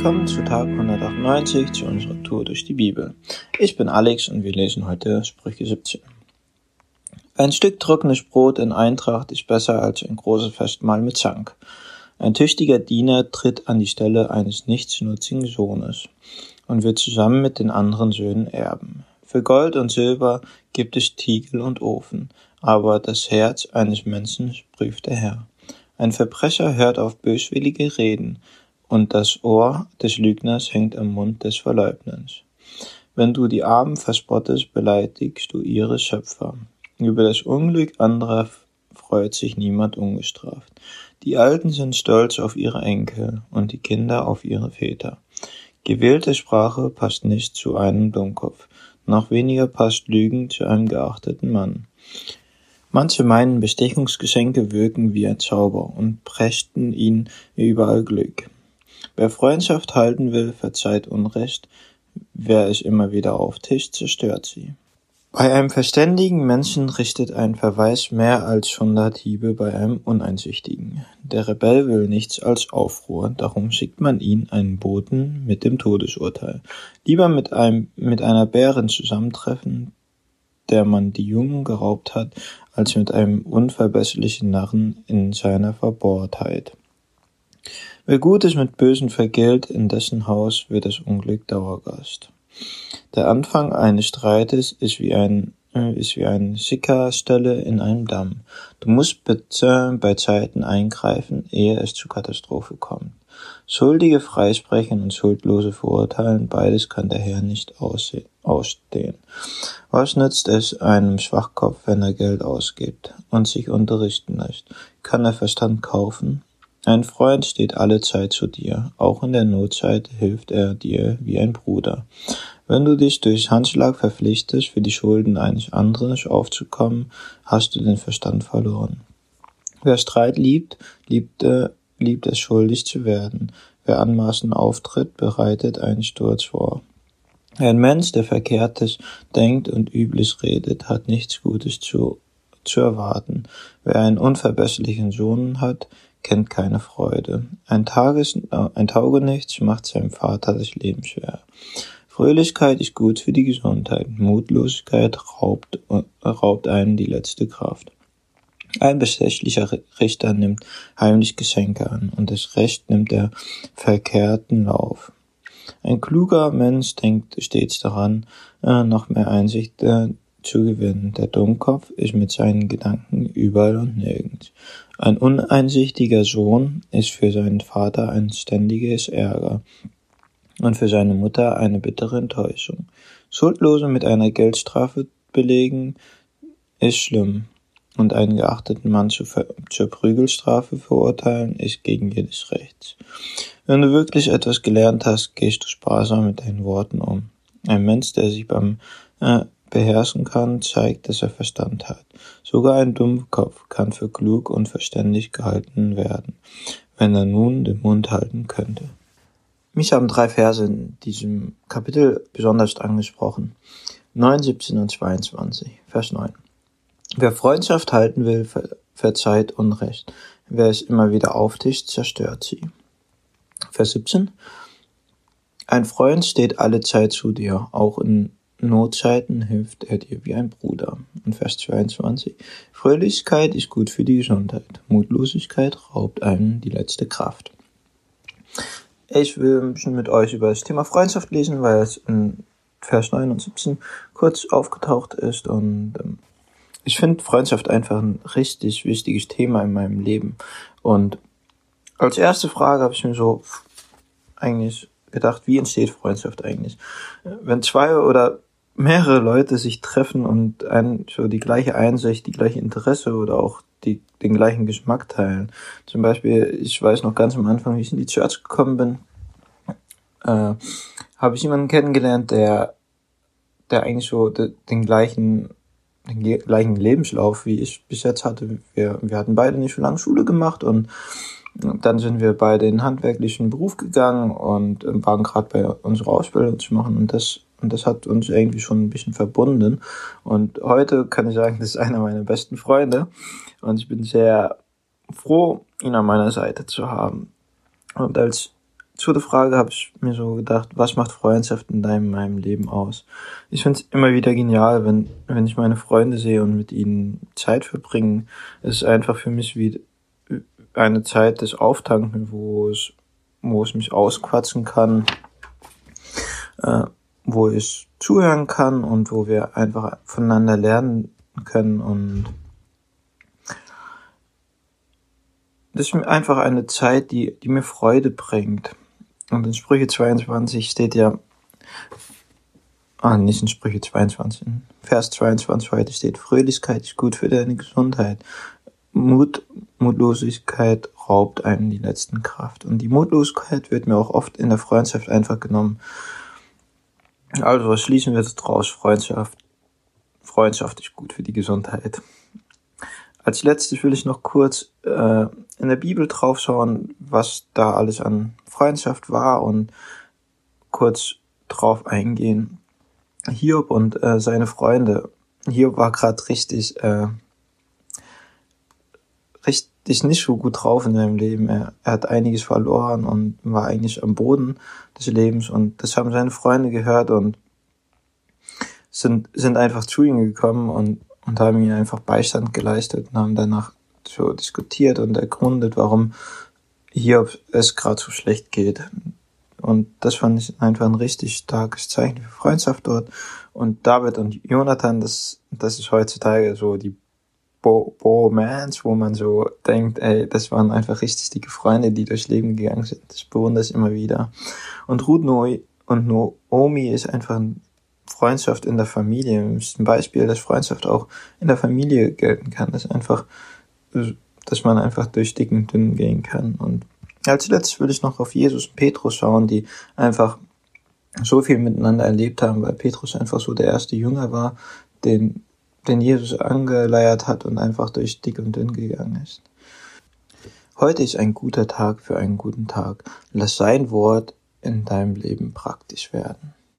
Willkommen zu Tag 198 zu unserer Tour durch die Bibel. Ich bin Alex und wir lesen heute Sprüche 17. Ein Stück trockenes Brot in Eintracht ist besser als ein großes Festmahl mit Zank. Ein tüchtiger Diener tritt an die Stelle eines nichtsnutzigen Sohnes und wird zusammen mit den anderen Söhnen erben. Für Gold und Silber gibt es Tiegel und Ofen, aber das Herz eines Menschen prüft der Herr. Ein Verbrecher hört auf böswillige Reden, und das Ohr des Lügners hängt am Mund des Verleugners. Wenn du die Armen verspottest, beleidigst du ihre Schöpfer. Über das Unglück anderer freut sich niemand ungestraft. Die Alten sind stolz auf ihre Enkel und die Kinder auf ihre Väter. Gewählte Sprache passt nicht zu einem Dummkopf, noch weniger passt Lügen zu einem geachteten Mann. Manche meinen, Bestechungsgeschenke wirken wie ein Zauber und prächten ihnen überall Glück. Wer Freundschaft halten will, verzeiht Unrecht, wer es immer wieder auftischt, zerstört sie. Bei einem verständigen Menschen richtet ein Verweis mehr als hundert Hiebe bei einem Uneinsichtigen. Der Rebell will nichts als Aufruhr, darum schickt man ihn einen Boten mit dem Todesurteil. Lieber mit einem, mit einer Bärin zusammentreffen, der man die Jungen geraubt hat, als mit einem unverbesserlichen Narren in seiner Verbohrtheit. Wer Gutes mit Bösen vergilt, in dessen Haus wird das Unglück Dauergast. Der Anfang eines Streites ist wie ein äh, ist wie eine Sickerstelle in einem Damm. Du musst bitte bei Zeiten eingreifen, ehe es zu Katastrophe kommt. Schuldige freisprechen und Schuldlose verurteilen, beides kann der Herr nicht ausstehen. Was nützt es einem Schwachkopf, wenn er Geld ausgibt und sich unterrichten lässt? Kann er Verstand kaufen? Ein Freund steht alle Zeit zu dir, auch in der Notzeit hilft er dir wie ein Bruder. Wenn du dich durch Handschlag verpflichtest, für die Schulden eines anderen aufzukommen, hast du den Verstand verloren. Wer Streit liebt, liebt, äh, liebt es schuldig zu werden. Wer anmaßend auftritt, bereitet einen Sturz vor. Ein Mensch, der Verkehrtes denkt und Übles redet, hat nichts Gutes zu, zu erwarten. Wer einen unverbesserlichen Sohn hat, kennt keine Freude. Ein, Tages, ein Taugenichts macht seinem Vater das Leben schwer. Fröhlichkeit ist gut für die Gesundheit. Mutlosigkeit raubt, raubt einem die letzte Kraft. Ein bestechlicher Richter nimmt heimlich Geschenke an und das Recht nimmt der verkehrten Lauf. Ein kluger Mensch denkt stets daran, äh, noch mehr Einsicht äh, zu gewinnen. Der Dummkopf ist mit seinen Gedanken überall und nirgends. Ein uneinsichtiger Sohn ist für seinen Vater ein ständiges Ärger und für seine Mutter eine bittere Enttäuschung. Schuldlose mit einer Geldstrafe belegen ist schlimm und einen geachteten Mann zur, zur Prügelstrafe verurteilen ist gegen jedes Rechts. Wenn du wirklich etwas gelernt hast, gehst du sparsam mit deinen Worten um. Ein Mensch, der sich beim äh, beherrschen kann, zeigt, dass er Verstand hat. Sogar ein Dummkopf kann für klug und verständig gehalten werden, wenn er nun den Mund halten könnte. Mich haben drei Verse in diesem Kapitel besonders angesprochen. 9, 17 und 22. Vers 9. Wer Freundschaft halten will, verzeiht Unrecht. Wer es immer wieder auftischt, zerstört sie. Vers 17. Ein Freund steht alle Zeit zu dir, auch in Notzeiten hilft er dir wie ein Bruder. Und Vers 22. Fröhlichkeit ist gut für die Gesundheit. Mutlosigkeit raubt einem die letzte Kraft. Ich will ein bisschen mit euch über das Thema Freundschaft lesen, weil es in Vers 9 und 17 kurz aufgetaucht ist und ähm, ich finde Freundschaft einfach ein richtig wichtiges Thema in meinem Leben. Und als erste Frage habe ich mir so eigentlich gedacht, wie entsteht Freundschaft eigentlich? Wenn zwei oder mehrere Leute sich treffen und ein, so die gleiche Einsicht, die gleiche Interesse oder auch die, den gleichen Geschmack teilen. Zum Beispiel, ich weiß noch ganz am Anfang, wie ich in die Church gekommen bin, äh, habe ich jemanden kennengelernt, der, der eigentlich so de, den gleichen den gleichen Lebenslauf, wie ich bis jetzt hatte. Wir, wir hatten beide nicht so lange Schule gemacht und dann sind wir beide in den handwerklichen Beruf gegangen und waren gerade bei unserer Ausbildung zu machen und das und das hat uns irgendwie schon ein bisschen verbunden. Und heute kann ich sagen, das ist einer meiner besten Freunde. Und ich bin sehr froh, ihn an meiner Seite zu haben. Und als zu der Frage habe ich mir so gedacht, was macht Freundschaft in deinem meinem Leben aus? Ich finde es immer wieder genial, wenn, wenn ich meine Freunde sehe und mit ihnen Zeit verbringen. Es ist einfach für mich wie eine Zeit des Auftanken, wo es, wo es mich ausquatschen kann, äh, wo ich zuhören kann und wo wir einfach voneinander lernen können und das ist einfach eine Zeit, die, die mir Freude bringt. Und in Sprüche 22 steht ja, ah, nicht in Sprüche 22, in Vers 22 heute steht, Fröhlichkeit ist gut für deine Gesundheit. Mut, Mutlosigkeit raubt einem die letzten Kraft. Und die Mutlosigkeit wird mir auch oft in der Freundschaft einfach genommen. Also, was schließen wir daraus? Freundschaft. Freundschaft ist gut für die Gesundheit. Als letztes will ich noch kurz äh, in der Bibel draufschauen, was da alles an Freundschaft war und kurz drauf eingehen. Hiob und äh, seine Freunde. Hiob war gerade richtig, äh, richtig nicht so gut drauf in seinem Leben. Er, er hat einiges verloren und war eigentlich am Boden des Lebens und das haben seine Freunde gehört und sind, sind einfach zu ihm gekommen und, und haben ihm einfach Beistand geleistet und haben danach so diskutiert und ergründet, warum hier es gerade so schlecht geht. Und das fand ich einfach ein richtig starkes Zeichen für Freundschaft dort. Und David und Jonathan, das, das ist heutzutage so die Bo-Mans, wo man so denkt, ey, das waren einfach richtig dicke Freunde, die durchs Leben gegangen sind. Ich bewundere es immer wieder. Und Ruth Noi und Naomi ist einfach ein Freundschaft in der Familie. Das ist ein Beispiel, dass Freundschaft auch in der Familie gelten kann. Das ist einfach dass man einfach durch dick und dünn gehen kann. Und als letztes würde ich noch auf Jesus und Petrus schauen, die einfach so viel miteinander erlebt haben, weil Petrus einfach so der erste Jünger war, den, den Jesus angeleiert hat und einfach durch dick und dünn gegangen ist. Heute ist ein guter Tag für einen guten Tag. Lass sein Wort in deinem Leben praktisch werden.